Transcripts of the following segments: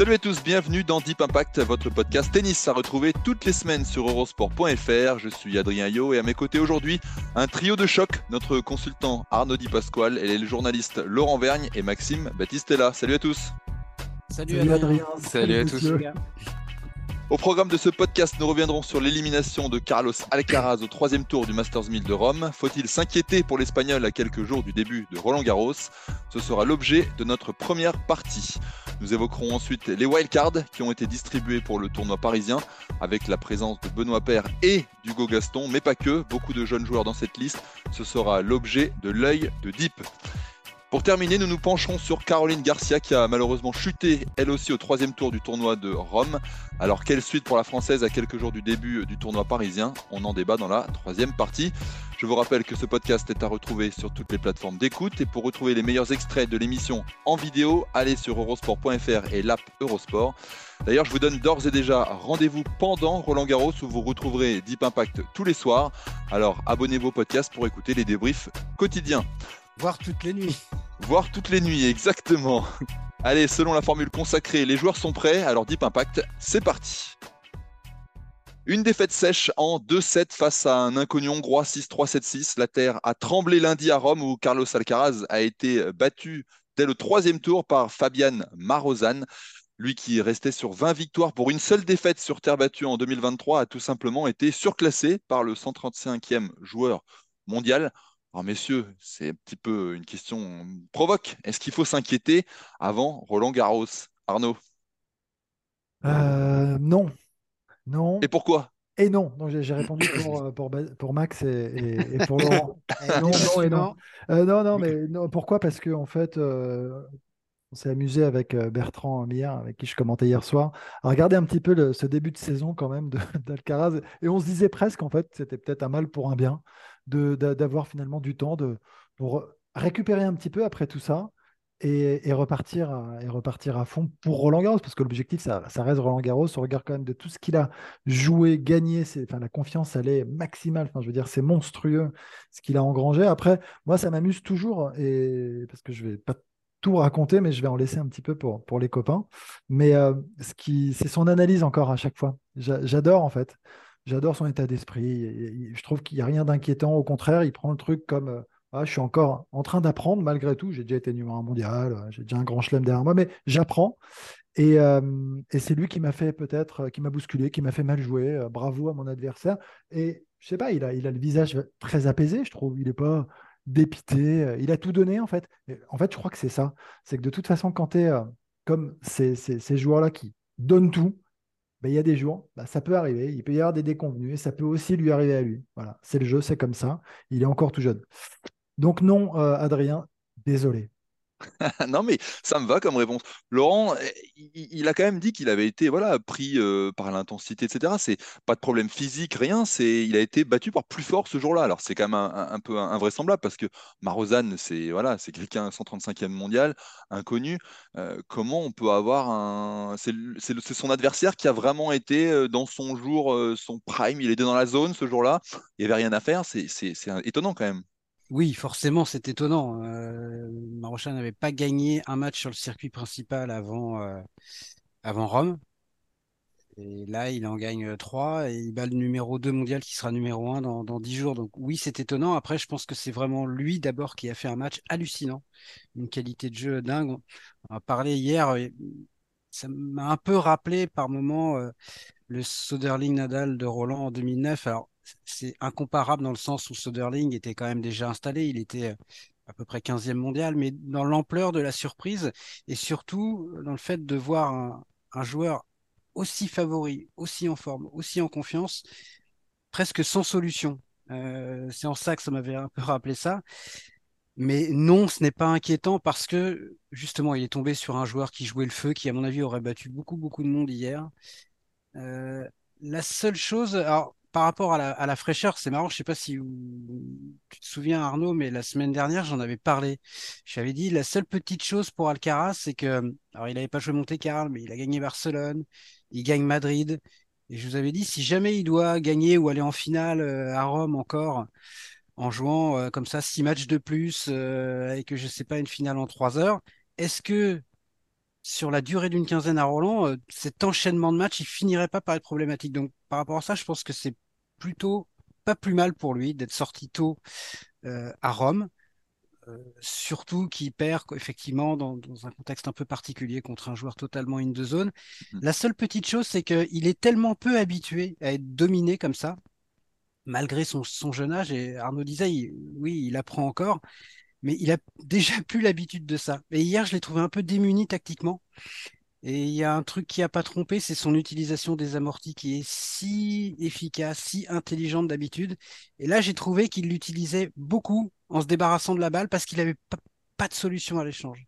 Salut à tous, bienvenue dans Deep Impact, votre podcast tennis à retrouver toutes les semaines sur eurosport.fr. Je suis Adrien Yo et à mes côtés aujourd'hui, un trio de choc, notre consultant Arnaud Di Pasquale et les journalistes Laurent Vergne et Maxime Battistella. Salut à tous. Salut, Adrien. Salut, à tous. Au programme de ce podcast, nous reviendrons sur l'élimination de Carlos Alcaraz au troisième tour du Masters 1000 de Rome. Faut-il s'inquiéter pour l'Espagnol à quelques jours du début de Roland Garros? Ce sera l'objet de notre première partie. Nous évoquerons ensuite les wildcards qui ont été distribués pour le tournoi parisien avec la présence de Benoît Paire et d'Hugo Gaston, mais pas que, beaucoup de jeunes joueurs dans cette liste. Ce sera l'objet de l'œil de Deep. Pour terminer, nous nous pencherons sur Caroline Garcia qui a malheureusement chuté elle aussi au troisième tour du tournoi de Rome. Alors quelle suite pour la Française à quelques jours du début du tournoi parisien? On en débat dans la troisième partie. Je vous rappelle que ce podcast est à retrouver sur toutes les plateformes d'écoute et pour retrouver les meilleurs extraits de l'émission en vidéo, allez sur eurosport.fr et l'app Eurosport. D'ailleurs, je vous donne d'ores et déjà rendez-vous pendant Roland Garros où vous retrouverez Deep Impact tous les soirs. Alors abonnez-vous au podcast pour écouter les débriefs quotidiens. Voir toutes les nuits. Voir toutes les nuits, exactement. Allez, selon la formule consacrée, les joueurs sont prêts, alors Deep Impact, c'est parti. Une défaite sèche en 2-7 face à un inconnu hongrois 6-3-7-6. La terre a tremblé lundi à Rome où Carlos Alcaraz a été battu dès le troisième tour par Fabian Marozan. Lui qui restait sur 20 victoires pour une seule défaite sur terre battue en 2023 a tout simplement été surclassé par le 135e joueur mondial. Alors messieurs, c'est un petit peu une question provoque. Est-ce qu'il faut s'inquiéter avant Roland Garros? Arnaud? Euh, Non. Non. Et pourquoi? Et non. Donc j'ai répondu pour, euh, pour, pour, Max et, pour Laurent. non, non, et non. Euh, non, non, mais non, pourquoi? Parce qu'en en fait, on s'est amusé avec Bertrand hier, avec qui je commentais hier soir, à regarder un petit peu ce début de saison quand même d'Alcaraz. Et on se disait presque, en fait, c'était peut-être un mal pour un bien d'avoir finalement du temps de, pour récupérer un petit peu après tout ça et, repartir, à, et repartir à fond pour Roland Garros, parce que l'objectif, ça, reste Roland Garros. Au regard quand même de tout ce qu'il a joué, gagné, enfin, la confiance, elle est maximale. Je veux dire, c'est monstrueux ce qu'il a engrangé. Après, moi, ça m'amuse toujours, et parce que je vais pas tout raconter, mais je vais en laisser un petit peu pour, pour les copains. Mais euh, ce qui, c'est son analyse encore à chaque fois. J'adore en fait. J'adore son état d'esprit. Je trouve qu'il n'y a rien d'inquiétant. Au contraire, il prend le truc comme euh, ah, je suis encore en train d'apprendre malgré tout. J'ai déjà été numéro un mondial, euh, j'ai déjà un grand chelem derrière moi, mais j'apprends. Et, c'est lui qui m'a fait peut-être, qui m'a bousculé, qui m'a fait mal jouer. bravo à mon adversaire. Et je sais pas, il a, le visage très apaisé, je trouve. Il n'est pas dépité. Euh, il a tout donné, en fait. en fait, je crois que c'est ça. C'est que de toute façon, quand tu es euh, comme ces, joueurs-là qui donnent tout, ben, il y a des jours, bah, ça peut arriver. Il peut y avoir des déconvenus ça peut aussi lui arriver à lui. Voilà, c'est le jeu, c'est comme ça. Il est encore tout jeune. Donc, non, euh, Adrien, désolé. non, mais ça me va comme réponse. Laurent, il, a quand même dit qu'il avait été voilà, pris euh, par l'intensité, etc. C'est pas de problème physique, rien. C'est, il a été battu par plus fort ce jour-là. Alors c'est quand même un, peu invraisemblable parce que Marozan, c'est voilà, c'est quelqu'un 135e mondial, inconnu. Euh, comment on peut avoir un. C'est, son adversaire qui a vraiment été euh, dans son jour, son prime. Il était dans la zone ce jour-là. Il n'y avait rien à faire. C'est étonnant quand même. Oui, forcément, c'est étonnant. Euh, n'avait pas gagné un match sur le circuit principal avant, euh, Rome. Et là, il en gagne trois et il bat le numéro 2 mondial qui sera numéro 1 dans, dans 10 jours. Donc oui, c'est étonnant. Après, je pense que c'est vraiment lui d'abord qui a fait un match hallucinant. Une qualité de jeu dingue. On a parlé hier, euh, ça m'a un peu rappelé par moment euh, le Soderling Nadal de Roland en 2009. Alors, c'est incomparable dans le sens où Soderling était quand même déjà installé, il était euh, à peu près 15e mondial, mais dans l'ampleur de la surprise et surtout dans le fait de voir un, joueur aussi favori, aussi en forme, aussi en confiance, presque sans solution. c'est en ça que ça m'avait un peu rappelé ça. Mais non, ce n'est pas inquiétant parce que justement, il est tombé sur un joueur qui jouait le feu, qui à mon avis aurait battu beaucoup, beaucoup de monde hier. la seule chose, alors par rapport à la, fraîcheur, c'est marrant, je sais pas si tu te souviens Arnaud, mais la semaine dernière, j'en avais parlé. J'avais dit la seule petite chose pour Alcaraz, c'est que, alors il n'avait pas joué Monte Carlo, mais il a gagné Barcelone, il gagne Madrid. Et je vous avais dit, si jamais il doit gagner ou aller en finale euh, à Rome encore, en jouant euh, comme ça six matchs de plus, euh, et que je sais pas, une finale en trois heures, est-ce que sur la durée d'une quinzaine à Roland, euh, cet enchaînement de matchs, il finirait pas par être problématique. Donc, par rapport à ça, je pense que c'est plutôt pas plus mal pour lui d'être sorti tôt euh, à Rome. Euh, surtout qu'il perd effectivement dans, un contexte un peu particulier contre un joueur totalement in de zone. Mm-hmm. La seule petite chose, c'est qu'il est tellement peu habitué à être dominé comme ça, malgré son, jeune âge. Et Arnaud disait, oui, il apprend encore mais il a déjà plus l'habitude de ça. Et hier, je l'ai trouvé un peu démuni tactiquement. Et il y a un truc qui a pas trompé, c'est son utilisation des amortis qui est si efficace, si intelligente d'habitude. Et là, j'ai trouvé qu'il l'utilisait beaucoup en se débarrassant de la balle parce qu'il n'avait pas, de solution à l'échange.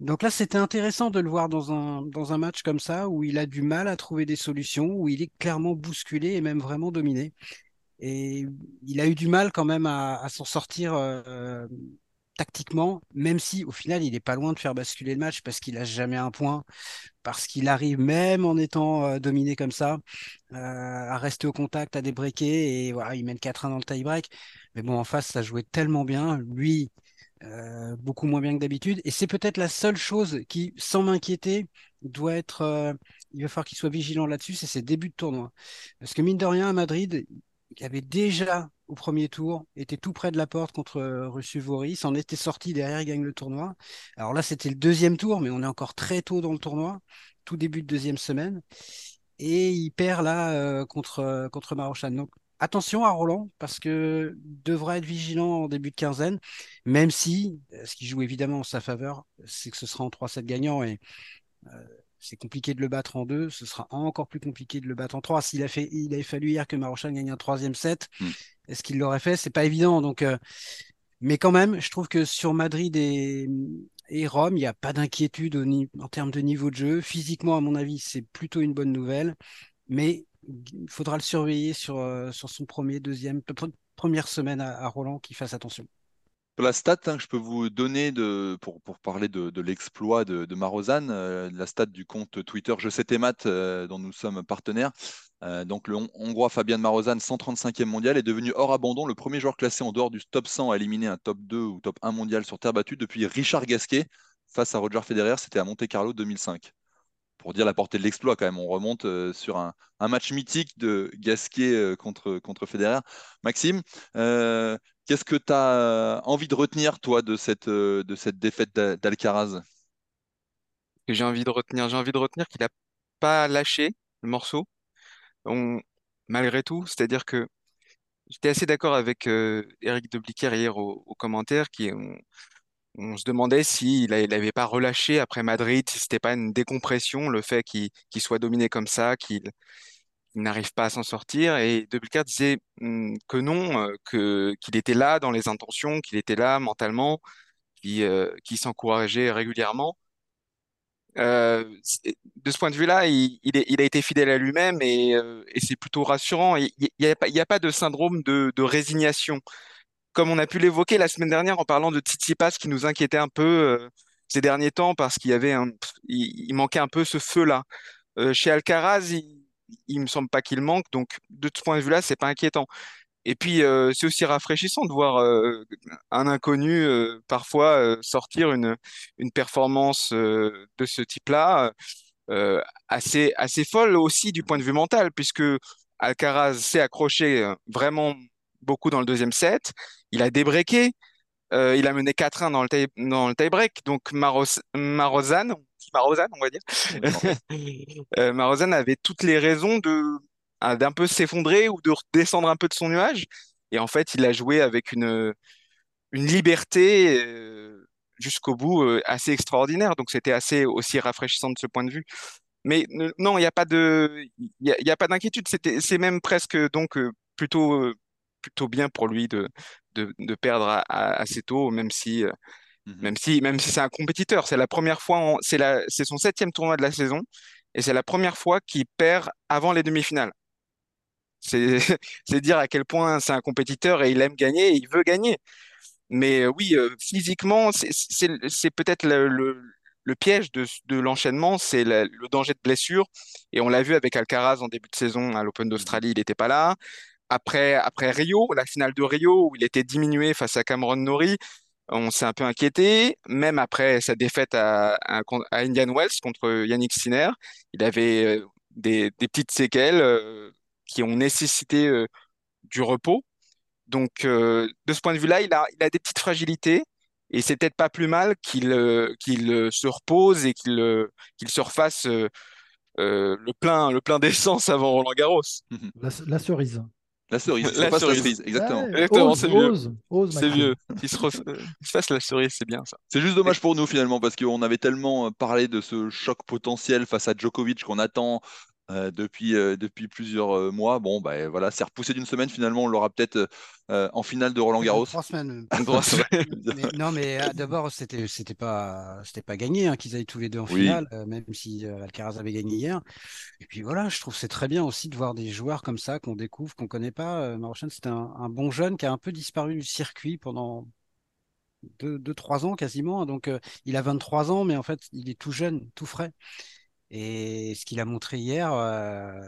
Donc là, c'était intéressant de le voir dans un, dans un match comme ça, où il a du mal à trouver des solutions, où il est clairement bousculé et même vraiment dominé. Et il a eu du mal quand même à, s'en sortir euh, tactiquement, même si au final il est pas loin de faire basculer le match parce qu'il a jamais un point, parce qu'il arrive même en étant euh, dominé comme ça euh, à rester au contact, à débreaker et voilà il mène 4-1 dans le tie-break. Mais bon en face ça jouait tellement bien, lui euh, beaucoup moins bien que d'habitude et c'est peut-être la seule chose qui, sans m'inquiéter, doit être, il va falloir qu'il soit vigilant là-dessus, c'est ses débuts de tournoi. Parce que mine de rien à Madrid, il avait déjà au premier tour, était tout près de la porte contre euh, Rusuvori, s'en était sorti derrière, il gagne le tournoi. Alors là, c'était le deuxième tour, mais on est encore très tôt dans le tournoi, tout début de deuxième semaine. Et il perd là euh, contre, euh, contre Marochan. Donc attention à Roland, parce que devra être vigilant en début de quinzaine, même si ce qui joue évidemment en sa faveur, c'est que ce sera en 3-7 gagnant et c'est compliqué de le battre en deux, ce sera encore plus compliqué de le battre en trois. S'il a fait, il avait fallu hier que Marochan gagne un troisième set, hmm. est-ce qu'il l'aurait fait? C'est pas évident. Donc, euh, mais quand même, je trouve que sur Madrid et, Rome, il n'y a pas d'inquiétude en termes de niveau de jeu. Physiquement, à mon avis, c'est plutôt une bonne nouvelle, mais il faudra le surveiller sur, euh, sur son premier, deuxième, première semaine à Roland, qu'il fasse attention. La stat hein, que je peux vous donner pour, parler de, l'exploit de, de Marozan, euh, la stat du compte Twitter Je sais tes maths, euh, dont nous sommes partenaires. Euh, donc le Hongrois Fabian Marozan, 135e mondial, est devenu hors abandon le premier joueur classé en dehors du top 100 à éliminer un top 2 ou top 1 mondial sur terre battue depuis Richard Gasquet face à Roger Federer. C'était à Monte Carlo 2005 pour dire la portée de l'exploit quand même. On remonte sur un, match mythique de Gasquet contre, contre Federer. Maxime, Qu'est-ce que tu as euh, envie de retenir, toi, de cette, euh, de cette défaite d'Alcaraz? j'ai envie de retenir. Retenir qu'il n'a pas lâché le morceau, malgré tout. C'est-à-dire que j'étais assez d'accord avec euh, Eric de Bliquer hier au, commentaire, qui on, se demandait s'il n'avait pas relâché après Madrid, si c'était pas une décompression, le fait qu'il soit dominé comme ça, qu'il il n'arrive pas à s'en sortir. Et De disait hmm, que non, euh, qu'il était là dans les intentions, qu'il était là mentalement, qu'il euh, s'encourageait régulièrement. Euh, de ce point de vue-là, il, a été fidèle à lui-même et, c'est plutôt rassurant. Il n'y a, pas de syndrome de résignation. Comme on a pu l'évoquer la semaine dernière en parlant de Tsitsipas qui nous inquiétait un peu ces derniers temps parce qu'il y avait un, il, manquait un peu ce feu-là. chez Alcaraz, il, il me semble pas qu'il manque. Donc, de ce point de vue-là, c'est pas inquiétant. Et puis, euh, c'est aussi rafraîchissant de voir euh, un inconnu euh, parfois sortir une, une performance de ce type-là, assez, assez folle aussi du point de vue mental, puisque Alcaraz s'est accroché vraiment beaucoup dans le deuxième set. Il a débreaké. il a mené 4-1 dans le tie, dans le tie-break. Donc, Maros, Marozan, Marozan, on va dire. euh, Marozan avait toutes les raisons de d'un peu s'effondrer ou de descendre un peu de son nuage. Et en fait, il a joué avec une, une liberté euh, jusqu'au bout euh, assez extraordinaire. Donc, c'était assez aussi rafraîchissant de ce point de vue. Mais non, il n'y a pas de, il y a, pas d'inquiétude. C'était, c'est même presque donc euh, plutôt plutôt bien pour lui de, de, de perdre assez tôt, même si, mhm. même si, même si c'est un compétiteur. C'est la première fois, c'est son septième tournoi de la saison et c'est la première fois qu'il perd avant les demi-finales. C'est, dire à quel point c'est un compétiteur et il aime gagner et il veut gagner. Mais oui, physiquement, c'est, peut-être le, le, le piège de, de l'enchaînement, c'est le danger de blessure. Et on l'a vu avec Alcaraz en début de saison à l'Open d'Australie, il n'était pas là. Après, après Rio, la finale de Rio, où il était diminué face à Cameron Norrie, on s'est un peu inquiété. Même après sa défaite à, Indian Wells contre Yannick Sinner, il avait euh, des, des petites séquelles euh, qui ont nécessité euh, du repos. Donc, de ce point de vue-là, il a, il a des petites fragilités. Et c'est peut-être pas plus mal qu'il qu'il se repose et qu'il qu'il se refasse le plein, le plein d'essence avant Roland Garros. la cerise. La cerise, la cerise. exactement. c'est mieux. C'est mieux. Qu'il se, fasse la cerise, c'est bien ça. C'est juste dommage pour nous finalement parce qu'on avait tellement parlé de ce choc potentiel face à Djokovic qu'on attend euh, depuis, euh, depuis plusieurs mois. Bon, bah, voilà, c'est repoussé d'une semaine. Finalement, on l'aura peut-être en finale de Roland Garros. Trois semaines. non, mais d'abord, c'était c'était pas c'était pas gagné hein, qu'ils aillent tous les deux en finale, même si Alcaraz avait gagné hier. Et puis voilà, je trouve c'est très bien aussi de voir des joueurs comme ça qu'on découvre, qu'on connaît pas. Marochan, c'était un, un, bon jeune qui a un peu disparu du circuit pendant deux, deux trois ans quasiment. Donc, il a 23 ans, mais en fait, il est tout jeune, tout frais. Et ce qu'il a montré hier, euh,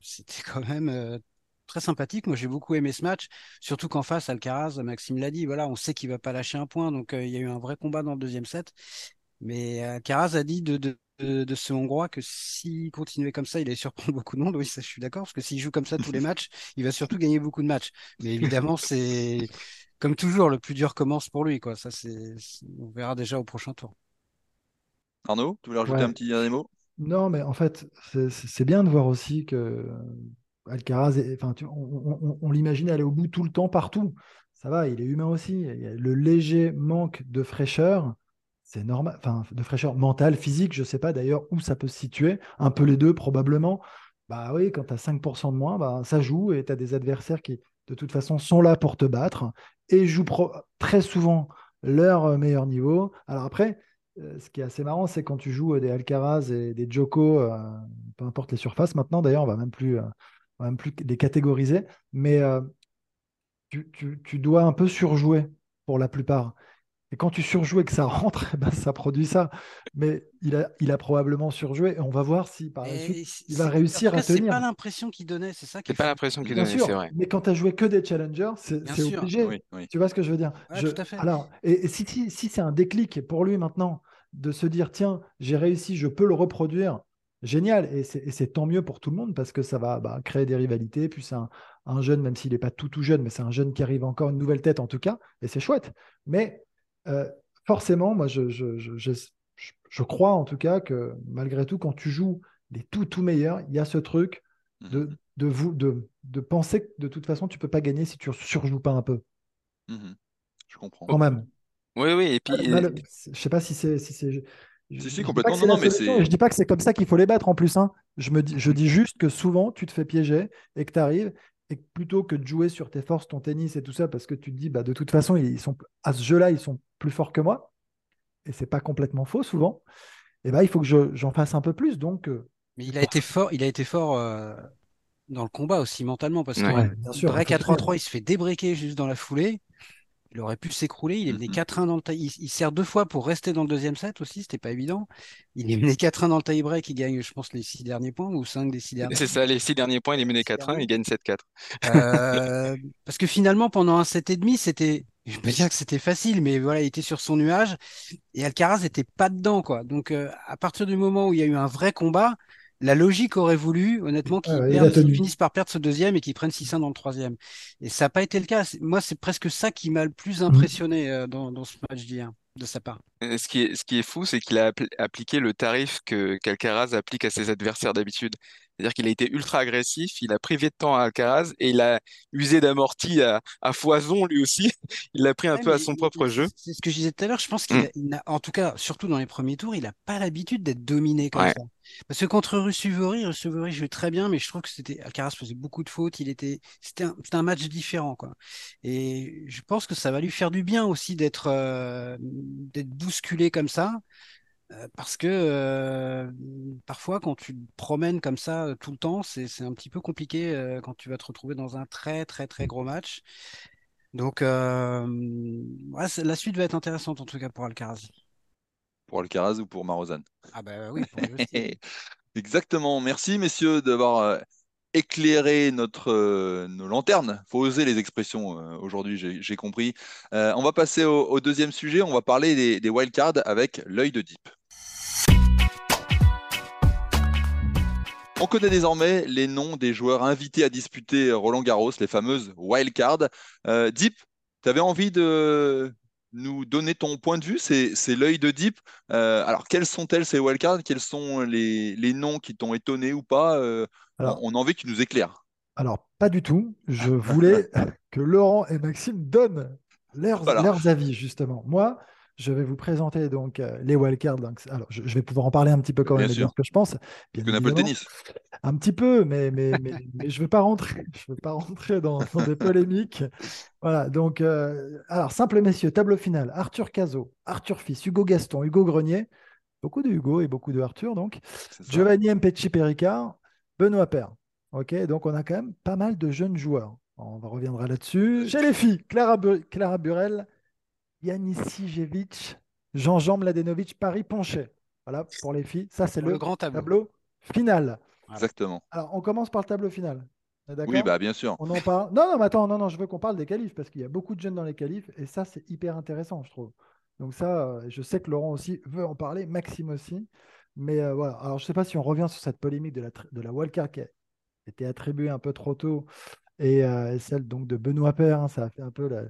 c'était quand même euh, très sympathique. Moi, j'ai beaucoup aimé ce match, surtout qu'en face, Alcaraz, Maxime l'a dit, voilà, on sait qu'il va pas lâcher un point, donc euh, il y a eu un vrai combat dans le deuxième set. Mais Alcaraz a dit de, de, de, ce Hongrois que s'il continuait comme ça, il allait surprendre beaucoup de monde. Oui, ça, je suis d'accord, parce que s'il joue comme ça tous les matchs, il va surtout gagner beaucoup de matchs. Mais évidemment, c'est comme toujours, le plus dur commence pour lui, quoi. Ça, c'est, on verra déjà au prochain tour. Arnaud, tu voulais rajouter un petit dernier mot? Non, mais en fait, c'est bien de voir aussi que Alcaraz, enfin, on, l'imagine aller au bout tout le temps, partout. Ça va, il est humain aussi. le léger manque de fraîcheur, c'est normal, enfin, de fraîcheur mentale, physique, je ne sais pas d'ailleurs où ça peut se situer, un peu les deux probablement. Bah oui, quand tu as 5% de moins, bah, ça joue et tu as des adversaires qui, de toute façon, sont là pour te battre et jouent très souvent leur meilleur niveau. Alors après, ce qui est assez marrant, c'est quand tu joues des Alcaraz et des Joko, euh, peu importe les surfaces maintenant, d'ailleurs, on va même plus, euh, va même plus les catégoriser, mais tu, dois un peu surjouer pour la plupart. Et quand tu surjoues et que ça rentre, eh ben, ça produit ça. Mais il a, il a probablement surjoué. Et on va voir si par la suite, il va réussir à tenir. C'est pas l'impression qu'il donnait, c'est ça C'est pas l'impression qu'il donnait, c'est vrai. Mais quand tu as joué que des challengers, c'est obligé. Tu vois ce que je veux dire? Tout à fait. Alors, et, si, si, c'est un déclic pour lui maintenant de se dire tiens, j'ai réussi, je peux le reproduire, génial. Et c'est tant mieux pour tout le monde parce que ça va bah, créer des rivalités. Puis c'est un, un, jeune, même s'il n'est pas tout tout jeune, mais c'est un jeune qui arrive encore une nouvelle tête en tout cas. Et c'est chouette. Mais euh, forcément, moi, je, je, je, je, crois en tout cas que malgré tout, quand tu joues les tout, tout meilleurs, il y a ce truc de, mhm. de, vous, de, de penser que de toute façon, tu peux pas gagner si tu ne surjoues pas un peu. Mhm. Je comprends. Quand même. Oui, oui. Et puis, je sais pas si c'est. Si c'est... Si, si, complètement. Non, non, mais je dis pas que c'est comme ça qu'il faut les battre en plus. Hein. Je, me dis, je dis juste que souvent, tu te fais piéger et que tu arrives et plutôt que de jouer sur tes forces, ton tennis et tout ça, parce que tu te dis, bah, de toute façon, ils sont, à ce jeu-là, ils sont plus forts que moi, et c'est pas complètement faux souvent, et bah, il faut que j'en fasse un peu plus. Donc, euh, Mais il a été fort, il a été fort euh, dans le combat aussi mentalement, parce que break à 3-3, il se fait débriquer juste dans la foulée. Il aurait pu s'écrouler. Il est mené 4-1 dans le tie. Il, sert deux fois pour rester dans le deuxième set aussi. C'était pas évident. Il est mené 4-1 dans le tie-break. Il gagne, je pense, les six derniers points ou cinq des six derniers. C'est ça, les six derniers points. Il est mené 4-1. Il gagne 7-4. Euh, parce que finalement, pendant un set et demi, c'était, je peux dire que c'était facile, mais voilà, il était sur son nuage et Alcaraz n'était pas dedans, quoi. Donc, euh, à partir du moment où il y a eu un vrai combat, la logique aurait voulu, honnêtement, qu'ils finissent par perdre ce deuxième et qu'ils prennent 6-1 dans le troisième. Et ça n'a pas été le cas. Moi, c'est presque ça qui m'a le plus mhm. impressionné euh, dans, ce match d'hier, de sa part. Ce qui est, ce qui est fou, c'est qu'il a appliqué le tarif que qu'Alcaraz applique à ses adversaires d'habitude. C'est-à-dire qu'il a été ultra agressif, il a privé de temps à Alcaraz et il a usé d'amorti à, foison lui aussi. Il l'a pris un peu à son propre jeu. C'est ce que je disais tout à l'heure. Je pense qu'il mm. en tout cas, surtout dans les premiers tours, il n'a pas l'habitude d'être dominé comme ça. Parce que contre Russuvori, Russuvori jouait très bien, mais je trouve que c'était Alcaraz faisait beaucoup de fautes. Il était, c'était un, un, match différent, quoi. Et je pense que ça va lui faire du bien aussi d'être, euh, d'être bousculé comme ça. Euh, parce que euh, parfois, quand tu te promènes comme ça euh, tout le temps, c'est un petit peu compliqué quand tu vas te retrouver dans un très, très, très gros match. Donc, la suite va être intéressante en tout cas pour Alcaraz. Pour Alcaraz ou pour Marozan? Ah, bah oui, pour Exactement. Merci, messieurs, d'avoir éclairer notre, nos lanternes. faut oser les expressions aujourd'hui, j'ai compris. on va passer au, deuxième sujet. On va parler des, des wildcards avec l'œil de Deep. On connaît désormais les noms des joueurs invités à disputer Roland Garros, les fameuses wildcards. Euh, Deep, tu avais envie de nous donner ton point de vue, c'est l'œil de Deep. Euh, alors, quelles sont-elles ces wildcards? Quels sont les, noms qui t'ont étonné ou pas? Euh, on, a envie que tu nous éclaires. Alors, pas du tout. Je voulais que Laurent et Maxime donnent leurs, leurs avis, justement. Moi, je vais vous présenter donc euh, les wildcards. alors, je, vais pouvoir en parler un petit peu quand même, bien ce que je pense. Bien un peu le tennis. Un petit peu, mais, mais, mais, je ne veux pas rentrer, je veux pas rentrer dans, des polémiques. Voilà, donc, euh, alors, simple messieurs, tableau final Arthur Cazot, Arthur Fils, Hugo Gaston, Hugo Grenier, beaucoup de Hugo et beaucoup de Arthur, donc, Giovanni Mpecci Pericard, Benoît Père. Ok, donc on a quand même pas mal de jeunes joueurs. On reviendra là-dessus. Chez les filles, Clara, Clara Burel, Yanis Sijevic, Jean-Jean Mladenovic, Paris Ponchet. Voilà pour les filles. Ça, c'est le, grand tableau. final. Exactement. Alors, on commence par le tableau final. Oui, bah bien sûr. On en parle. Non, non, mais attends, non, non, je veux qu'on parle des qualifs parce qu'il y a beaucoup de jeunes dans les qualifs et ça, c'est hyper intéressant, je trouve. Donc ça, euh, je sais que Laurent aussi veut en parler, Maxime aussi. Mais euh, voilà. Alors, je ne sais pas si on revient sur cette polémique de la, de la wildcard qui a été attribuée un peu trop tôt et euh, celle donc de Benoît Père. Hein, ça a fait un peu la,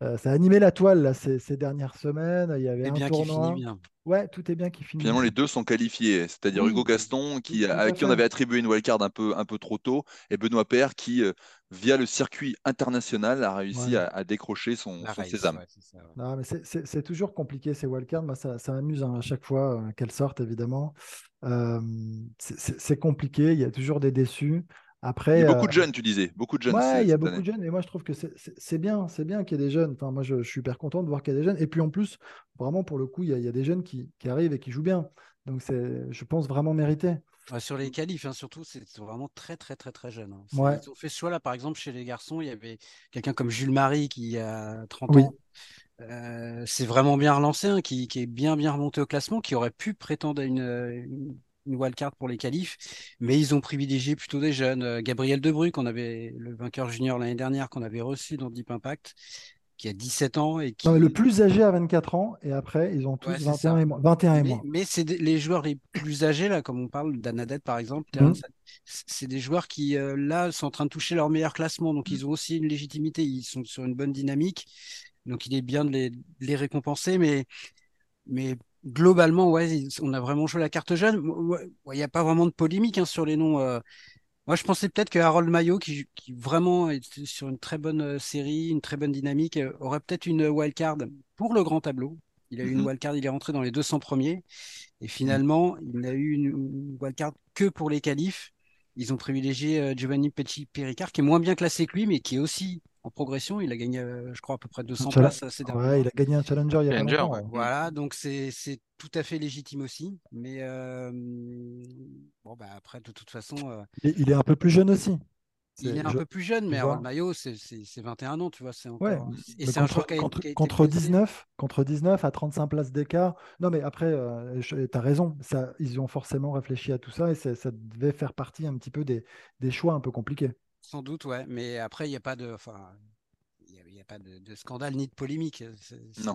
euh, ça a animé la toile là, ces, dernières semaines. Il y avait un bien tournoi. bien. Ouais, tout est bien qui finit. Finalement, les deux sont qualifiés, c'est-à-dire Hugo Gaston, qui, à qui on avait attribué une wildcard un peu, un peu trop tôt, et Benoît Père, qui, euh, via le circuit international, a réussi à, décrocher son, sésame. c'est toujours compliqué ces wildcards. Moi, ça, ça m'amuse hein, à chaque fois euh, qu'elles sortent, évidemment. c'est compliqué, il y a toujours des déçus. Après, il y a beaucoup de euh, jeunes, tu disais, beaucoup de jeunes. Ouais, il y a beaucoup de jeunes, et moi je trouve que c'est bien, c'est bien qu'il y ait des jeunes. Enfin, moi je, suis hyper content de voir qu'il y a des jeunes. Et puis en plus, vraiment pour le coup, il y a, des jeunes qui, arrivent et qui jouent bien. Donc c'est, je pense vraiment mérité. sur les qualifs, hein, surtout, c'est vraiment très très très très jeune. Hein. Ils ont fait ce choix là, par exemple, chez les garçons, il y avait quelqu'un comme Jules Marie qui a 30 ans. Euh, c'est vraiment bien relancé, hein, qui, est bien bien remonté au classement, qui aurait pu prétendre à une une wildcard pour les qualifs, mais ils ont privilégié plutôt des jeunes. Euh, Gabriel Debru, qu'on avait, le vainqueur junior l'année dernière, qu'on avait reçu dans Deep Impact, qui a 17 ans et qui... le plus âgé à 24 ans, et après, ils ont tous 21, et moins, 21 mais, Mais c'est les joueurs les plus âgés, là, comme on parle d'Anadet par exemple, mhm. c'est des joueurs qui, euh, là, sont en train de toucher leur meilleur classement, donc ils ont aussi une légitimité, ils sont sur une bonne dynamique, donc il est bien de les, de les récompenser, mais, mais globalement, ouais, on a vraiment joué la carte jeune. Il n'y a pas vraiment de polémique hein, sur les noms. Euh. Moi, je pensais peut-être que Harold Mayo, qui, vraiment est sur une très bonne euh, série, une très bonne dynamique, euh, aurait peut-être une wildcard pour le grand tableau. Il a eu une mm-hmm. wildcard, il est rentré dans les 200 premiers. Et finalement, il n'a eu une, wildcard que pour les qualifs. Ils ont privilégié Giovanni Pecci Pericard, qui est moins bien classé que lui, mais qui est aussi en progression. Il a gagné, euh, je crois, à peu près 200 places ces derniers Il a gagné un challenger il y a challenger, Voilà, donc c'est tout à fait légitime aussi. Mais euh, bon, bah, après, de toute façon. Euh, il est un peu plus jeune aussi. Il est un peu plus jeune, mais Harold Mayo, c'est 21 ans, tu vois. Et c'est un joueur qui a, contre, contre 19, contre 19 à 35 places d'écart. Non, mais après, tu as raison. Ça, ils ont forcément réfléchi à tout ça et ça, devait faire partie un petit peu des, des choix un peu compliqués. Sans doute, ouais. Mais après, il n'y a pas de. Enfin, il n'y a, pas de, scandale ni de polémique. non.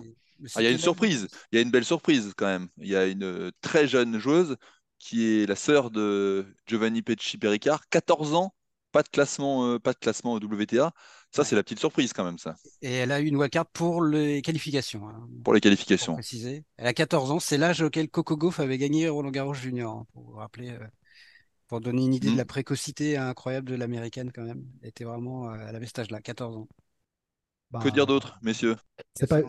Ah, il y a une surprise. Il y a une belle surprise quand même. Il y a une euh, très jeune joueuse qui est la sœur de Giovanni Pecci Pericard, 14 ans, pas de classement, euh, pas de classement au WTA. Ça, c'est la petite surprise quand même, ça. Et elle a eu une wildcard pour les qualifications. Hein, pour les qualifications. Elle a 14 ans. C'est l'âge auquel Coco Gauff avait gagné Roland Garros Junior, hein, pour vous rappeler. Euh, pour donner une idée de Mm. la précocité incroyable de l'américaine quand même. Elle était vraiment, avait cet âge-là, 14 ans. Bah, Que dire d'autre, messieurs? C'est pas,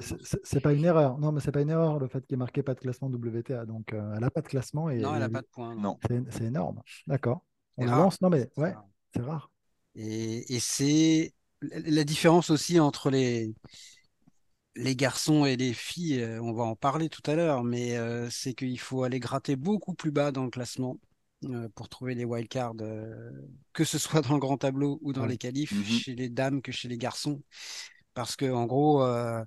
c'est- pas une erreur. Non, mais c'est pas une erreur le fait qu'il n'y ait marqué pas de classement WTA. Donc, euh, elle n'a pas de classement et, Non, elle et pas de points. non. C'est c'est énorme. D'accord. On C'est rare. avance. Non, mais C'est ouais, rare. c'est rare. Et, et c'est la différence aussi entre les, les garçons et les filles, euh, on va en parler tout à l'heure, mais euh, c'est qu'il faut aller gratter beaucoup plus bas dans le classement pour trouver les wildcards, euh, que ce soit dans le grand tableau ou dans Ouais. les qualifs, Mhm. chez les dames que chez les garçons. Parce que en gros, euh,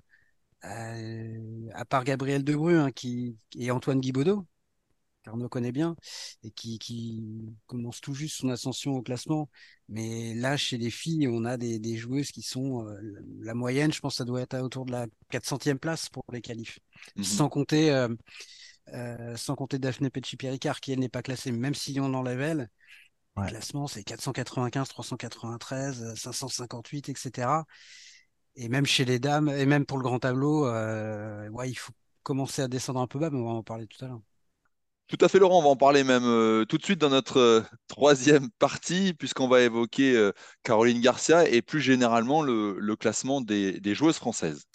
euh, à part Gabriel Debru hein, qui, et Antoine Guibaudot, qu'Arnaud connaît bien, et qui, qui commence tout juste son ascension au classement. Mais là, chez les filles, on a des, des joueuses qui sont euh, la moyenne, je pense ça doit être à autour de la 400e place pour les qualifs. Mhm. Sans compter, euh, sans compter Daphné Pecci-Péricard, qui elle n'est pas classée, même si on enlève elle. Le classement, c'est 495, 393, euh, 558, etc. Et même chez les dames, et même pour le grand tableau, euh, ouais, il faut commencer à descendre un peu bas, mais on va en parler tout à l'heure. Tout à fait, Laurent. On va en parler même euh, tout de suite dans notre euh, troisième partie, puisqu'on va évoquer euh, Caroline Garcia et plus généralement le, le classement des, des joueuses françaises.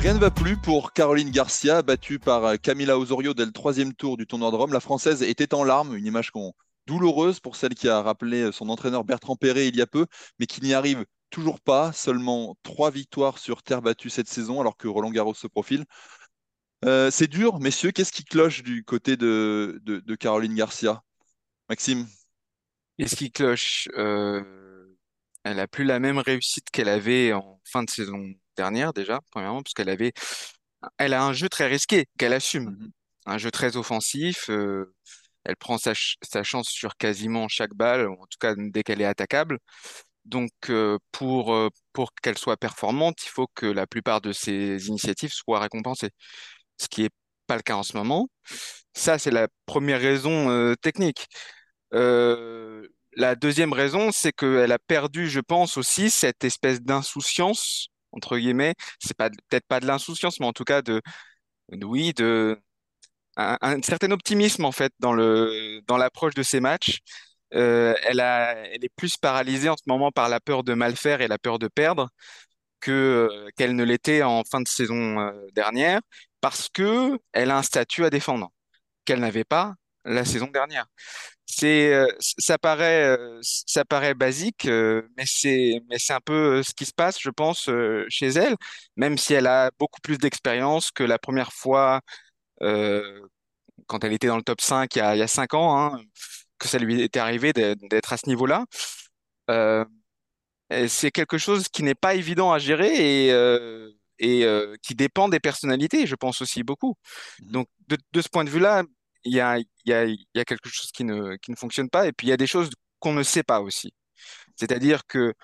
Rien ne va plus pour Caroline Garcia, battue par euh, Camila Osorio dès le troisième tour du tournoi de Rome. La Française était en larmes, une image douloureuse pour celle qui a rappelé euh, son entraîneur Bertrand Perret il y a peu, mais qui n'y arrive toujours pas. Seulement trois victoires sur terre battue cette saison, alors que Roland Garros se profile. Euh, c'est dur, messieurs. Qu'est-ce qui cloche du côté de, Caroline Garcia? Maxime? Et ce qui cloche, elle a plus la même réussite qu'elle avait en fin de saison dernière déjà, premièrement, parce qu'elle avait, elle a un jeu très risqué qu'elle assume, Mhm. un jeu très offensif. euh, elle prend sa, ch- sa chance sur quasiment chaque balle, en tout cas dès qu'elle est attaquable. Donc euh, pour euh, pour qu'elle soit performante, il faut que la plupart de ses initiatives soient récompensées, ce qui est pas le cas en ce moment. Ça, c'est la première raison technique. La deuxième raison, c'est qu'elle a perdu, je pense aussi, cette espèce d'insouciance, entre guillemets. C'est pas peut-être pas de l'insouciance, mais en tout cas de, oui, de un, certain optimisme en fait dans le dans l'approche de ces matchs. Euh, elle est plus paralysée en ce moment par la peur de mal faire et la peur de perdre que euh, qu'elle ne l'était en fin de saison euh, dernière, parce que elle a un statut à défendre qu'elle n'avait pas la saison dernière. C'est, euh, ça paraît, euh, ça paraît basique, euh, mais c'est, mais c'est un peu ce qui se passe, je pense, chez elle, même si elle a beaucoup plus d'expérience que la première fois quand elle était dans le top 5 il y a, il y a 5 ans, hein, que ça lui était arrivé d'être à ce niveau-là. C'est quelque chose qui n'est pas évident à gérer et, et euh, qui dépend des personnalités, je pense aussi beaucoup. Mhm. Donc, de, de ce point de vue-là, il y a, quelque chose qui ne, qui ne fonctionne pas. Et puis, il y a des choses qu'on ne sait pas aussi. C'est-à-dire que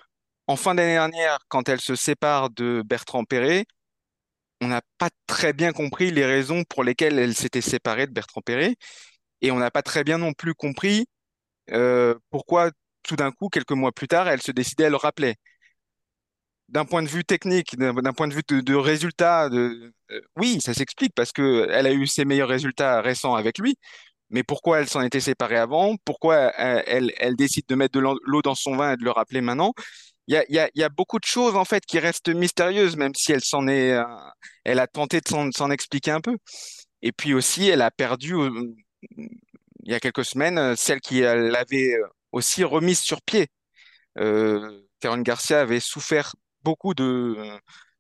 en fin d'année dernière, quand elle se sépare de Bertrand Perret, on n'a pas très bien compris les raisons pour lesquelles elle s'était séparée de Bertrand Perret. Et on n'a pas très bien non plus compris euh, pourquoi tout d'un coup, quelques mois plus tard, elle se décidait à le rappeler. D'un point de vue technique, d'un point de vue de, de résultat, euh, oui, ça s'explique parce que elle a eu ses meilleurs résultats récents avec lui. Mais pourquoi elle s'en était séparée avant? Pourquoi euh, elle, décide de mettre de l'eau dans son vin et de le rappeler maintenant? Il y a, beaucoup de choses en fait qui restent mystérieuses, même si elle s'en est, euh, elle a tenté de s'en expliquer un peu. Et puis aussi, elle a perdu il y a quelques semaines celle qui l'avait aussi remise sur pied. Euh, Garcia avait souffert beaucoup de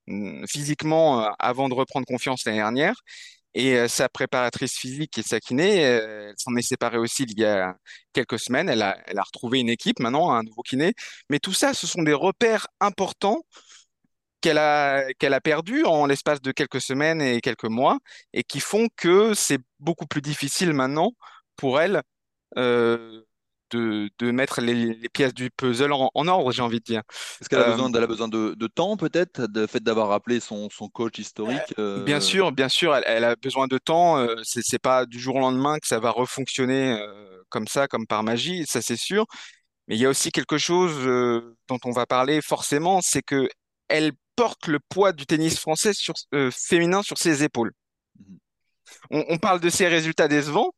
euh, physiquement euh, avant de reprendre confiance l'année dernière. Et euh, sa préparatrice physique et sa kiné, elle s'en est séparée aussi il y a quelques semaines. Elle a, elle a retrouvé une équipe maintenant, un nouveau kiné. Mais tout ça, ce sont des repères importants qu'elle a, qu'elle a perdus en l'espace de quelques semaines et quelques mois et qui font que c'est beaucoup plus difficile maintenant pour elle de, de mettre les, les pièces du puzzle en, en ordre, j'ai envie de dire. Est-ce qu'elle a Euh, a besoin de, de temps peut-être, de fait d'avoir rappelé son, son coach historique Bien euh, sûr, bien sûr, elle, elle a besoin de temps. euh, c'est c'est pas du jour au lendemain que ça va refonctionner euh, comme ça, comme par magie, ça c'est sûr. Mais il y a aussi quelque chose euh, dont on va parler forcément, c'est que elle porte le poids du tennis français sur, euh, féminin sur ses épaules. Mhm. on, parle de ses résultats décevants,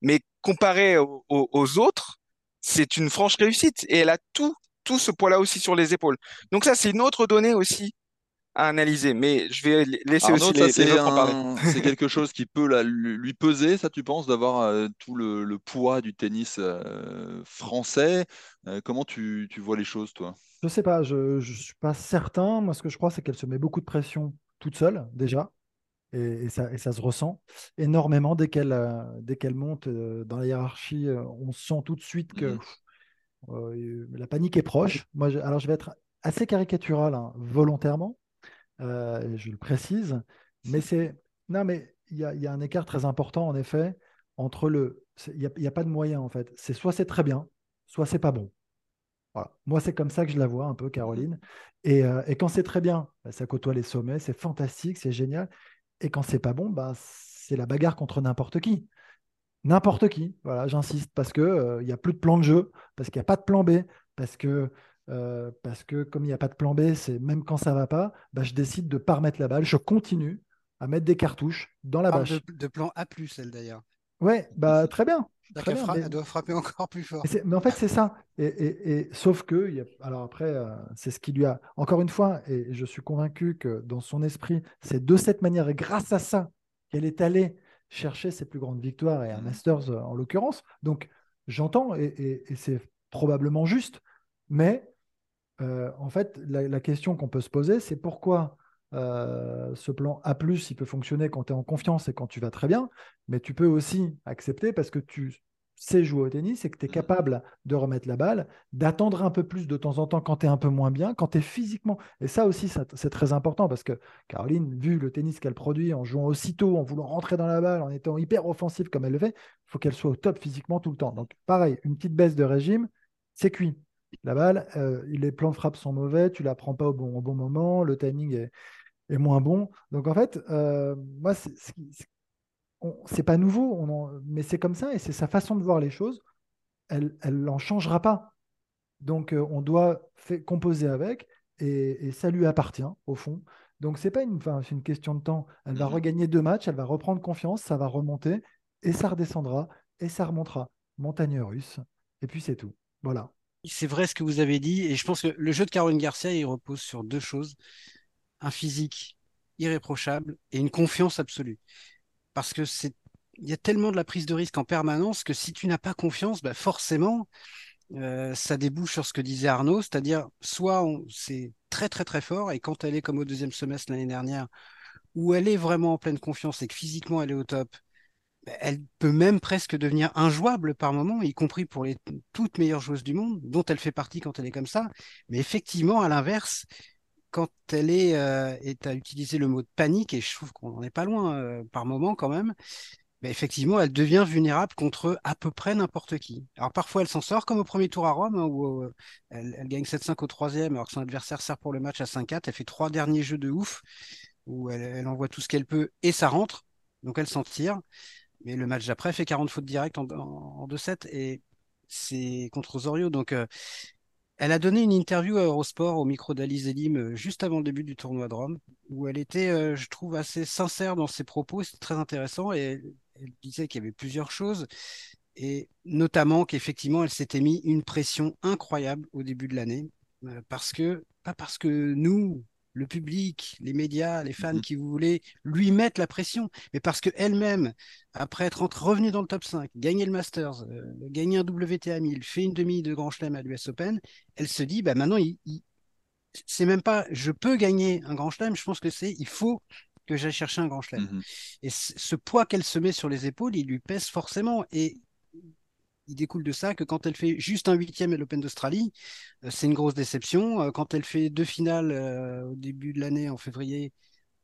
mais comparé aux, autres, c'est une franche réussite. Et elle a tout, tout ce poids-là aussi sur les épaules. Donc ça, c'est une autre donnée aussi à analyser. Mais je vais laisser aussi les, autres en parler. C'est quelque chose qui peut lui peser, ça, tu penses, d'avoir euh, tout le, poids du tennis euh, français? Euh, comment tu, vois les choses, toi? Je sais pas, je ne suis pas certain. Moi, ce que je crois, c'est qu'elle se met beaucoup de pression toute seule, déjà. Et, ça, et ça, se ressent énormément dès qu'elle dès qu'elle monte dans la hiérarchie. On sent tout de suite que mmh. la panique est proche. Moi, alors, je vais être assez caricatural hein, volontairement euh, je le précise. Mais c'est. Non, mais il y a, un écart très important, en effet, entre le. Il n'y a, pas de moyen, en fait. C'est soit c'est très bien, soit c'est pas bon. Moi, c'est comme ça que je la vois un peu, Caroline. Et, euh, quand c'est très bien, bah, ça côtoie les sommets, c'est fantastique, c'est génial. Et quand c'est pas bon, bah, c'est la bagarre contre n'importe qui. N'importe qui, voilà, j'insiste, parce qu'il euh, il n'y a plus de plan de jeu, parce qu'il n'y a pas de plan B, parce que euh, parce que comme il n'y a pas de plan B, c'est même quand ça va pas, bah, je décide de ne pas remettre la balle. Je continue à mettre des cartouches dans la bâche. De, plan A+, elle d'ailleurs. Ouais, bah très bien. elle, doit frapper encore plus fort. Mais, en fait, c'est ça. Et, sauf que, alors après, euh, c'est ce qui lui a. Encore une fois, et je suis convaincu que dans son esprit, c'est de cette manière et grâce à ça qu'elle est allée chercher ses plus grandes victoires et un Masters euh, en l'occurrence. Donc, j'entends et, c'est probablement juste. Mais euh, en fait, la, question qu'on peut se poser, c'est pourquoi euh, ce plan A, il peut fonctionner quand tu es en confiance et quand tu vas très bien, mais tu peux aussi accepter parce que tu sais jouer au tennis et que tu es mmh. capable de remettre la balle, d'attendre un peu plus de temps en temps quand tu es un peu moins bien, quand tu es physiquement. Et ça aussi, c'est très important parce que Caroline, vu le tennis qu'elle produit en jouant aussitôt, en voulant rentrer dans la balle, en étant hyper offensive comme elle le fait, il faut qu'elle soit au top physiquement tout le temps. Donc, pareil, une petite baisse de régime, c'est cuit la balle. Euh, les plans de frappe sont mauvais, tu la prends pas au bon, bon moment, le timing est, moins bon. Donc en fait, euh, moi, c'est pas nouveau, mais c'est comme ça et c'est sa façon de voir les choses. Elle n'en changera pas. Donc euh, on doit composer avec et, ça lui appartient au fond. Donc c'est pas une, une question de temps. Elle va mmh regagner deux matchs, elle va reprendre confiance, ça va remonter et ça redescendra et ça remontera. Montagne russe et puis c'est tout. Voilà c'est vrai ce que vous avez dit, et je pense que le jeu de Caroline Garcia, il repose sur deux choses un physique irréprochable et une confiance absolue. Parce que c'est, il y a tellement de la prise de risque en permanence que si tu n'as pas confiance, bah forcément, euh, ça débouche sur ce que disait Arnaud, c'est-à-dire soit c'est très très très fort, et quand elle est comme au deuxième semestre l'année dernière, où elle est vraiment en pleine confiance et que physiquement elle est au top, elle peut même presque devenir injouable par moment, y compris pour les toutes meilleures joueuses du monde, dont elle fait partie quand elle est comme ça. Mais effectivement, à l'inverse, quand elle est, euh, et le mot de panique, et je trouve qu'on n'en est pas loin euh, par moment quand même, mais effectivement, elle devient vulnérable contre à peu près n'importe qui. Alors parfois, elle s'en sort, comme au premier tour à Rome, hein, où euh, elle, gagne 7-5 au troisième, alors que son adversaire sert pour le match à 5-4. Elle fait trois derniers jeux de ouf, où elle, envoie tout ce qu'elle peut, et ça rentre. Donc elle s'en tire. Mais le match d'après fait 40 fautes directes en, en, 2-7 et c'est contre Osorio. Donc, euh, elle a donné une interview à Eurosport au micro d'Alice Elim euh, juste avant le début du tournoi de Rome, où elle était, euh, je trouve, assez sincère dans ses propos. C'était très intéressant et elle, disait qu'il y avait plusieurs choses et notamment qu'effectivement, elle s'était mis une pression incroyable au début de l'année parce que, pas parce que nous, le public, les médias, les fans mmh qui voulaient lui mettre la pression, mais parce qu'elle-même, après être revenue dans le top 5, gagner le Masters, euh, gagner un WTA 1000, fait une demi de Grand Chelem à l'US Open, elle se dit, bah maintenant, il, c'est même pas je peux gagner un Grand Chelem, je pense que c'est il faut que j'aille chercher un Grand Chelem. Mmh Et ce poids qu'elle se met sur les épaules, il lui pèse forcément. Et il découle de ça que quand elle fait juste un huitième à l'Open d'Australie, euh, c'est une grosse déception. Euh, quand elle fait deux finales euh, au début de l'année, en février,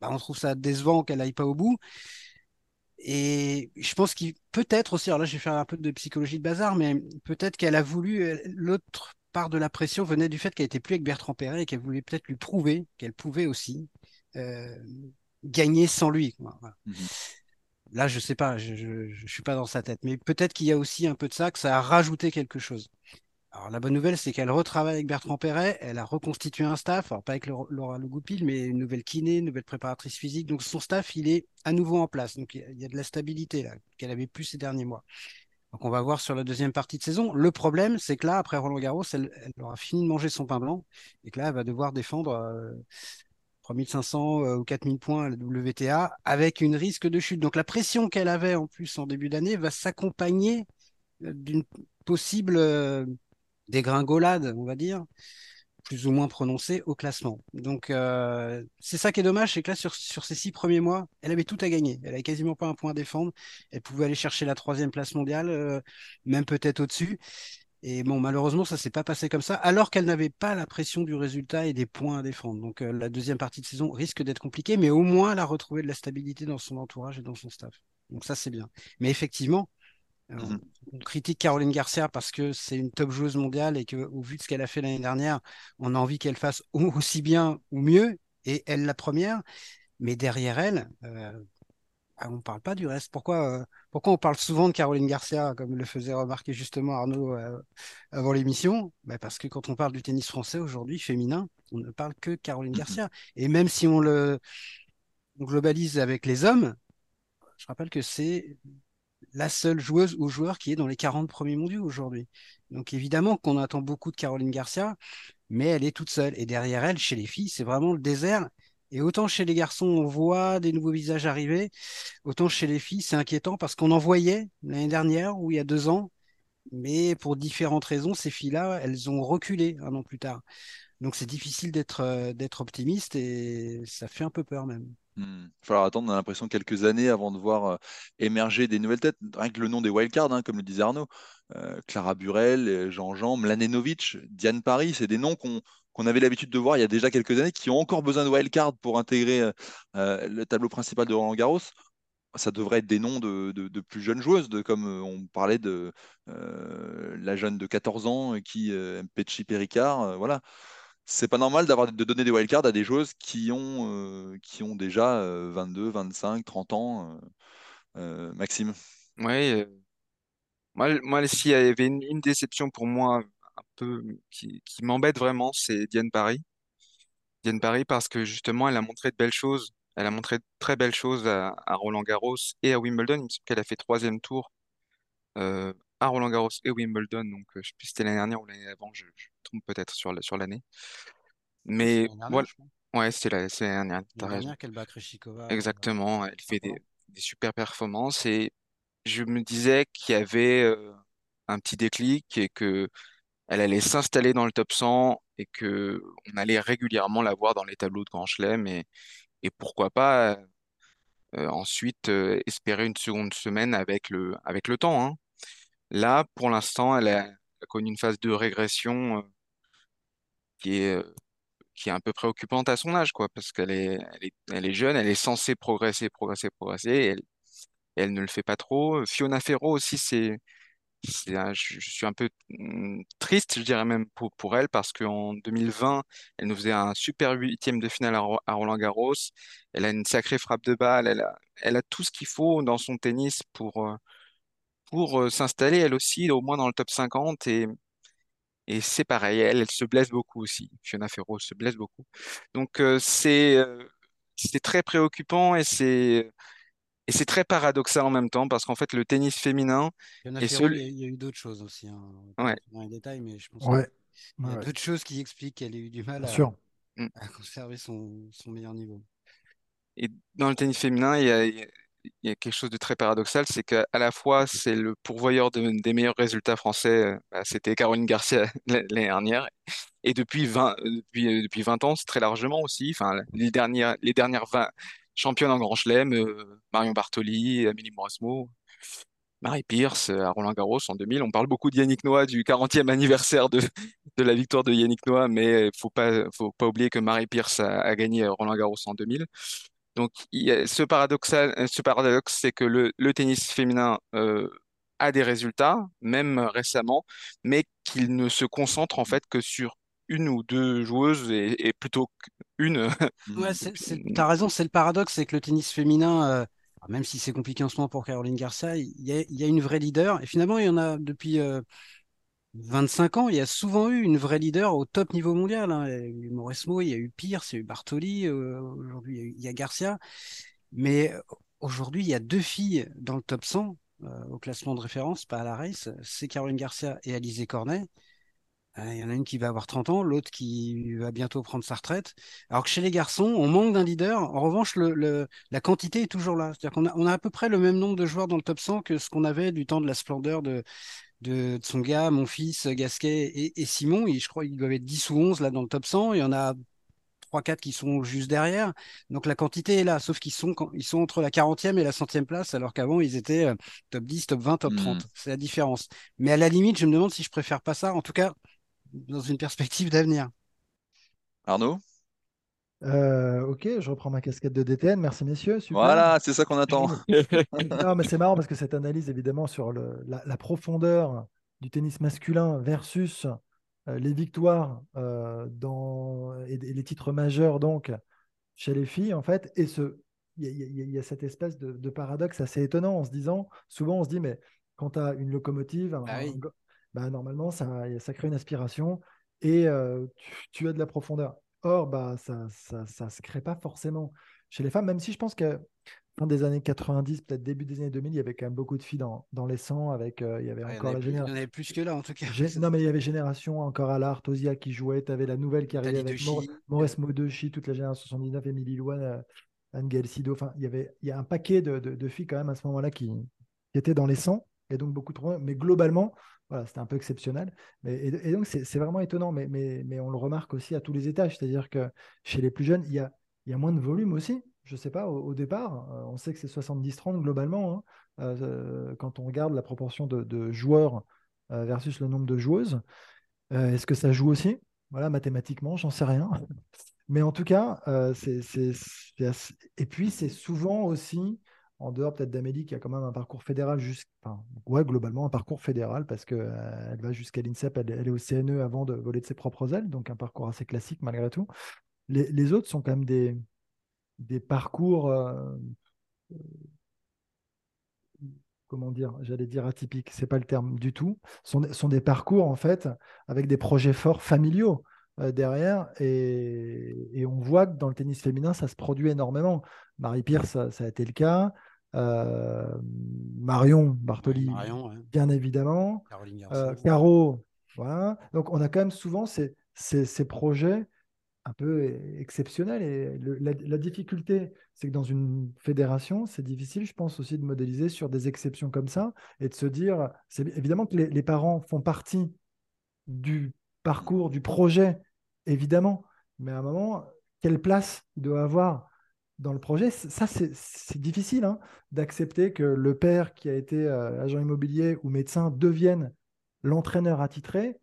bah, on trouve ça décevant qu'elle n'aille pas au bout. Et je pense qu'il peut-être aussi, alors là je vais faire un peu de psychologie de bazar, mais peut-être qu'elle a voulu, l'autre part de la pression venait du fait qu'elle était plus avec Bertrand Perret et qu'elle voulait peut-être lui prouver qu'elle pouvait aussi gagner sans lui. Mmh Là, je sais pas, je, ne suis pas dans sa tête, mais peut-être qu'il y a aussi un peu de ça, que ça a rajouté quelque chose. Alors, la bonne nouvelle, c'est qu'elle retravaille avec Bertrand Perret. Elle a reconstitué un staff, alors pas avec Laura Le Goupil, mais une nouvelle kiné, une nouvelle préparatrice physique. Donc, son staff, il est à nouveau en place. Donc, il y a de la stabilité qu'elle avait plus ces derniers mois. Donc, on va voir sur la deuxième partie de saison. Le problème, c'est que là, après Roland Garros, elle, aura fini de manger son pain blanc et que là, elle va devoir défendre 3500 euh, euh, ou 4000 points à la WTA avec une risque de chute. Donc, la pression qu'elle avait en plus en début d'année va s'accompagner euh, d'une possible dégringolade, on va dire, plus ou moins prononcée au classement. Donc euh, c'est ça qui est dommage, c'est que là sur, ces six premiers mois, elle avait tout à gagner. Elle avait quasiment pas un point à défendre. Elle pouvait aller chercher la troisième place mondiale, euh, même peut-être au-dessus. Et bon, malheureusement, ça s'est pas passé comme ça, alors qu'elle n'avait pas la pression du résultat et des points à défendre. Donc euh, la deuxième partie de saison risque d'être compliquée, mais au moins elle a retrouvé de la stabilité dans son entourage et dans son staff. Donc ça, c'est bien. Mais effectivement, Mmh on critique Caroline Garcia parce que c'est une top joueuse mondiale et qu'au vu de ce qu'elle a fait l'année dernière, on a envie qu'elle fasse aussi bien ou mieux, et elle la première. Mais derrière elle, euh, ah, on ne parle pas du reste. Pourquoi, euh, pourquoi on parle souvent de Caroline Garcia, comme le faisait remarquer justement Arnaud euh, avant l'émission? Bah, Parce que quand on parle du tennis français aujourd'hui, féminin, on ne parle que Caroline Garcia. Et même si on le on globalise avec les hommes, je rappelle que c'est la seule joueuse ou joueur qui est dans les 40 premiers mondiaux aujourd'hui. Donc évidemment qu'on attend beaucoup de Caroline Garcia, mais elle est toute seule. Et derrière elle, chez les filles, c'est vraiment le désert. Et autant chez les garçons, on voit des nouveaux visages arriver, autant chez les filles, c'est inquiétant parce qu'on en voyait l'année dernière ou il y a deux ans, mais pour différentes raisons, ces filles-là, elles ont reculé un an plus tard. Donc c'est difficile d'être euh, optimiste et ça fait un peu peur même. Il va falloir attendre, on a l'impression, quelques années avant de voir euh, émerger des nouvelles têtes. Rien que le nom des wildcards, hein, comme le disait Arnaud. Euh, Clara Burel, Jean-Jean, Mladenovic, Diane Paris, c'est des noms qu'on avait l'habitude de voir il y a déjà quelques années, qui ont encore besoin de wildcards pour intégrer euh, le tableau principal de Roland Garros. Ça devrait être des noms de, plus jeunes joueuses, comme on parlait de la jeune de 14 ans qui, Pechi Pericard. voilà c'est pas normal d'avoir de donner des wildcards à des joueuses qui ont, euh, déjà 22, 25, 30 ans. Euh, euh, Maxime. Oui, moi, moi s'il y avait une, déception pour moi un peu qui, m'embête vraiment, c'est Diane Paris. Diane Paris parce que justement, elle a montré de belles choses. Elle a montré de très belles choses à, Roland Garros et à Wimbledon. Il qu'elle a fait troisième tour à Roland Garros et Wimbledon. Donc, je sais plus si c'était l'année dernière ou l'année avant. Je, je trompe peut-être sur sur l'année. Mais voilà. Ouais, c'est la, c'est l'année dernière qu'elle bat Krejcikova. Euh, Exactement, elle fait des, des super performances et je me disais qu'il y avait euh, un petit déclic et que elle allait s'installer dans le top 100 et que on allait régulièrement la voir dans les tableaux de Grand Chelem et, et pourquoi pas euh, ensuite espérer une seconde semaine avec le, avec le temps. Hein. Là, pour l'instant, elle a, connu une phase de régression qui est qui est un peu préoccupante à son âge, quoi, parce qu'elle est, elle est, jeune, elle est censée progresser, progresser, progresser, et elle, ne le fait pas trop. Fiona Ferro aussi, c'est, je, je, suis un peu mm, triste, je dirais même pour, elle, parce qu'en 2020, elle nous faisait un super huitième de finale à, Roland-Garros. Elle a une sacrée frappe de balle, elle a, elle a tout ce qu'il faut dans son tennis pour, euh, pour euh, s'installer elle aussi, au moins dans le top 50, et et c'est pareil, elle, elle se blesse beaucoup aussi. Fiona Ferro se blesse beaucoup. Donc euh, c'est euh, c'est très préoccupant et c'est et c'est très paradoxal en même temps parce qu'en fait le tennis féminin Fiona Ferro, il y, a eu d'autres choses aussi. Hein. Ouais. Dans les détails, mais je pense ouais. qu'il y a d'autres choses qui expliquent qu'elle ait eu du mal à, mm. à, conserver son, son meilleur niveau. Et dans le tennis féminin, il y a, il y a quelque chose de très paradoxal, c'est qu'à la fois, c'est le pourvoyeur des meilleurs résultats français, euh, bah, c'était Caroline Garcia l'année dernière, et depuis 20, depuis, euh, depuis 20 ans, c'est très largement aussi, enfin, les dernières, les dernières 20 championnes en Grand Chelem, euh, Marion Bartoli, Amélie Morasmo, Marie Pierce à Roland Garros en 2000. On parle beaucoup de Yannick Noah, du 40e anniversaire de, de la victoire de Yannick Noah, mais il faut pas, faut pas oublier que Marie Pierce a gagné Roland Garros en 2000. Donc, ce, paradoxal, euh, ce paradoxe, c'est que le, tennis féminin euh, a des résultats, même récemment, mais qu'il ne se concentre en fait que sur une ou deux joueuses et, plutôt qu'une. Ouais, tu as raison, c'est le paradoxe, c'est que le tennis féminin, euh, même si c'est compliqué en ce moment pour Caroline Garcia, il y, a, une vraie leader. Et finalement, il y en a depuis 25 ans, il y a souvent eu une vraie leader au top niveau mondial. Hein. Il y a eu Mauresmo, il y a eu Pierce, il y a eu Bartoli, euh, aujourd'hui il y a Garcia. Mais aujourd'hui, il y a deux filles dans le top 100 euh, au classement de référence, pas à la race. C'est Caroline Garcia et Alizé Cornet. Euh, il y en a une qui va avoir 30 ans, l'autre qui va bientôt prendre sa retraite. Alors que chez les garçons, on manque d'un leader. En revanche, la quantité est toujours là. C'est-à-dire qu'on a, on a à peu près le même nombre de joueurs dans le top 100 que ce qu'on avait du temps de la splendeur de, de, son gars, mon fils, Gasquet et, Simon. Et je crois qu'ils doivent être 10 ou 11 là dans le top 100. Il y en a 3-4 qui sont juste derrière. Donc la quantité est là, sauf qu'ils sont, ils sont entre la 40e et la 100e place, alors qu'avant ils étaient euh, top 10, top 20, top 30. Hmm. C'est la différence. Mais à la limite, je me demande si je préfère pas ça. En tout cas, dans une perspective d'avenir. Arnaud? Euh, ok, je reprends ma casquette de DTN. Merci, messieurs. Voilà, c'est ça qu'on attend. non, mais c'est marrant parce que cette analyse, évidemment, sur le, la, profondeur du tennis masculin versus euh, les victoires euh, dans, et, les titres majeurs, donc, chez les filles, en fait, et ce. Il y, a cette espèce de, paradoxe assez étonnant en se disant, souvent on se dit, mais quand tu as une locomotive, ah bah, normalement, ça, ça crée une aspiration et tu, as de la profondeur. Or, bah, ça ne ça, se crée pas forcément chez les femmes, même si je pense que fin des années 90, peut-être début des années 2000, il y avait quand même beaucoup de filles dans, dans les 100 avec il y avait encore la génération. Il y en avait plus que là en tout cas. Non mais il y avait génération encore à l'art, Tosia qui jouait, tu avais la nouvelle qui arrivait avec Maurice Modechi, toute la génération 79, Émilie Louane, Angel Sido, enfin il y avait il y a un paquet de, de, filles quand même à ce moment-là qui, qui étaient dans les 100 et donc beaucoup trop. Mais globalement, voilà, c'était un peu exceptionnel. Mais, et, donc, c'est vraiment étonnant, mais, mais, mais, on le remarque aussi à tous les étages. C'est-à-dire que chez les plus jeunes, il y a, y a moins de volume aussi. Je ne sais pas, au, départ, euh, on sait que c'est 70-30 globalement. Hein, euh, quand on regarde la proportion de, joueurs euh, versus le nombre de joueuses, est-ce que ça joue aussi? Voilà, mathématiquement, j'en sais rien. Mais en tout cas, c'est. Et puis, c'est souvent aussi en dehors peut-être d'Amélie qui a quand même un parcours fédéral, enfin, ouais, globalement un parcours fédéral parce qu'elle euh, elle va jusqu'à l'INSEP, elle, est au CNE avant de voler de ses propres ailes, donc un parcours assez classique malgré tout. Les, autres sont quand même des, des parcours, euh, comment dire, j'allais dire atypiques, c'est pas le terme du tout, sont, sont des parcours en fait avec des projets forts familiaux. Euh, derrière. Et, on voit que dans le tennis féminin, ça se produit énormément. Marie Pierce, ça, a été le cas. Euh, Marion Bartoli, bien évidemment. Euh, Caro, voilà. Donc on a quand même souvent ces, ces, projets un peu exceptionnels. Et la, difficulté, c'est que dans une fédération, c'est difficile, je pense aussi, de modéliser sur des exceptions comme ça et de se dire, c'est évidemment que les, les parents font partie du parcours, du projet évidemment. Mais à un moment, quelle place il doit avoir dans le projet Ça, c'est difficile hein, d'accepter que le père qui a été euh, agent immobilier ou médecin devienne l'entraîneur attitré.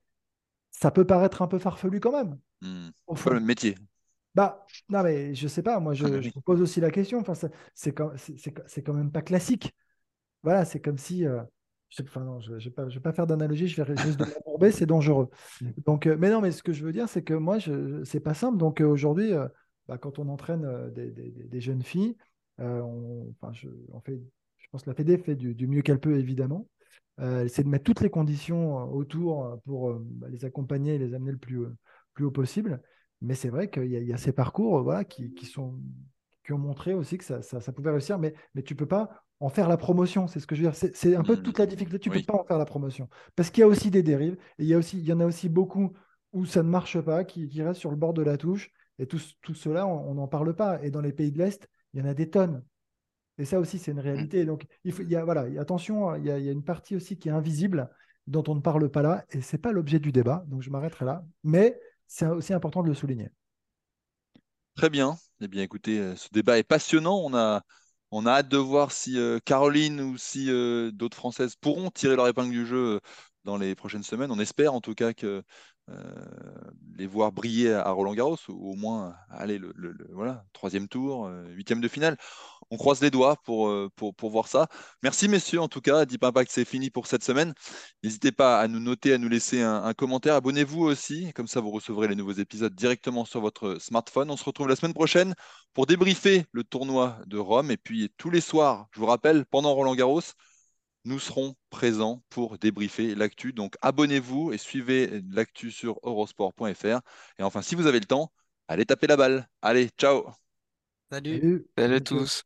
Ça peut paraître un peu farfelu quand même. Mmh. Au fond. le métier. Bah, non, mais je sais pas, moi je, ah, je pose aussi la question. Enfin, c'est quand, quand, même pas classique. Voilà, c'est comme si euh, je ne vais, pas, pas faire d'analogie, je vais juste de la c'est dangereux. Mm. Donc, euh, mais non, mais ce que je veux dire, c'est que moi, ce n'est pas simple. Donc aujourd'hui, bah, quand on entraîne des, jeunes filles, on, enfin, je, fait, je pense que la Fédé fait du, mieux qu'elle peut, évidemment. c'est de mettre toutes les conditions autour pour bah, les accompagner et les amener le plus, plus haut possible. Mais c'est vrai qu'il y, a ces parcours voilà, qui, sont, qui ont montré aussi que ça, ça, pouvait réussir, mais, mais tu ne peux pas en faire la promotion. C'est ce que je veux dire. C'est un peu toute la difficulté. Tu ne peux pas en faire la promotion. Parce qu'il y a aussi des dérives. Et il y, a aussi, il y en a aussi beaucoup où ça ne marche pas, qui, qui restent sur le bord de la touche. Et tout, tout cela, on n'en parle pas. Et dans les pays de l'Est, il y en a des tonnes. Et ça aussi, c'est une réalité. Donc, il, faut, il y a, voilà, attention, il y, a, il y, a, une partie aussi qui est invisible, dont on ne parle pas là. Et ce n'est pas l'objet du débat. Donc, je m'arrêterai là. Mais c'est aussi important de le souligner. Très bien. Eh bien, écoutez, euh, ce débat est passionnant. On a, on a hâte de voir si euh, Caroline ou si euh, d'autres Françaises pourront tirer leur épingle du jeu dans les prochaines semaines. On espère en tout cas que les voir briller à Roland Garros, ou au moins aller le, voilà, troisième tour, huitième de finale on croise les doigts pour, euh, pour, pour, voir ça. Merci messieurs en tout cas. Deep Impact c'est fini pour cette semaine. N'hésitez pas à nous noter, à nous laisser un, commentaire. Abonnez-vous aussi, comme ça vous recevrez les nouveaux épisodes directement sur votre smartphone. On se retrouve la semaine prochaine pour débriefer le tournoi de Rome. Et puis tous les soirs, je vous rappelle, pendant Roland Garros, nous serons présents pour débriefer l'actu. Donc abonnez-vous et suivez l'actu sur eurosport.fr. Et enfin, si vous avez le temps, allez taper la balle. Allez, ciao Salut. Salut à tous.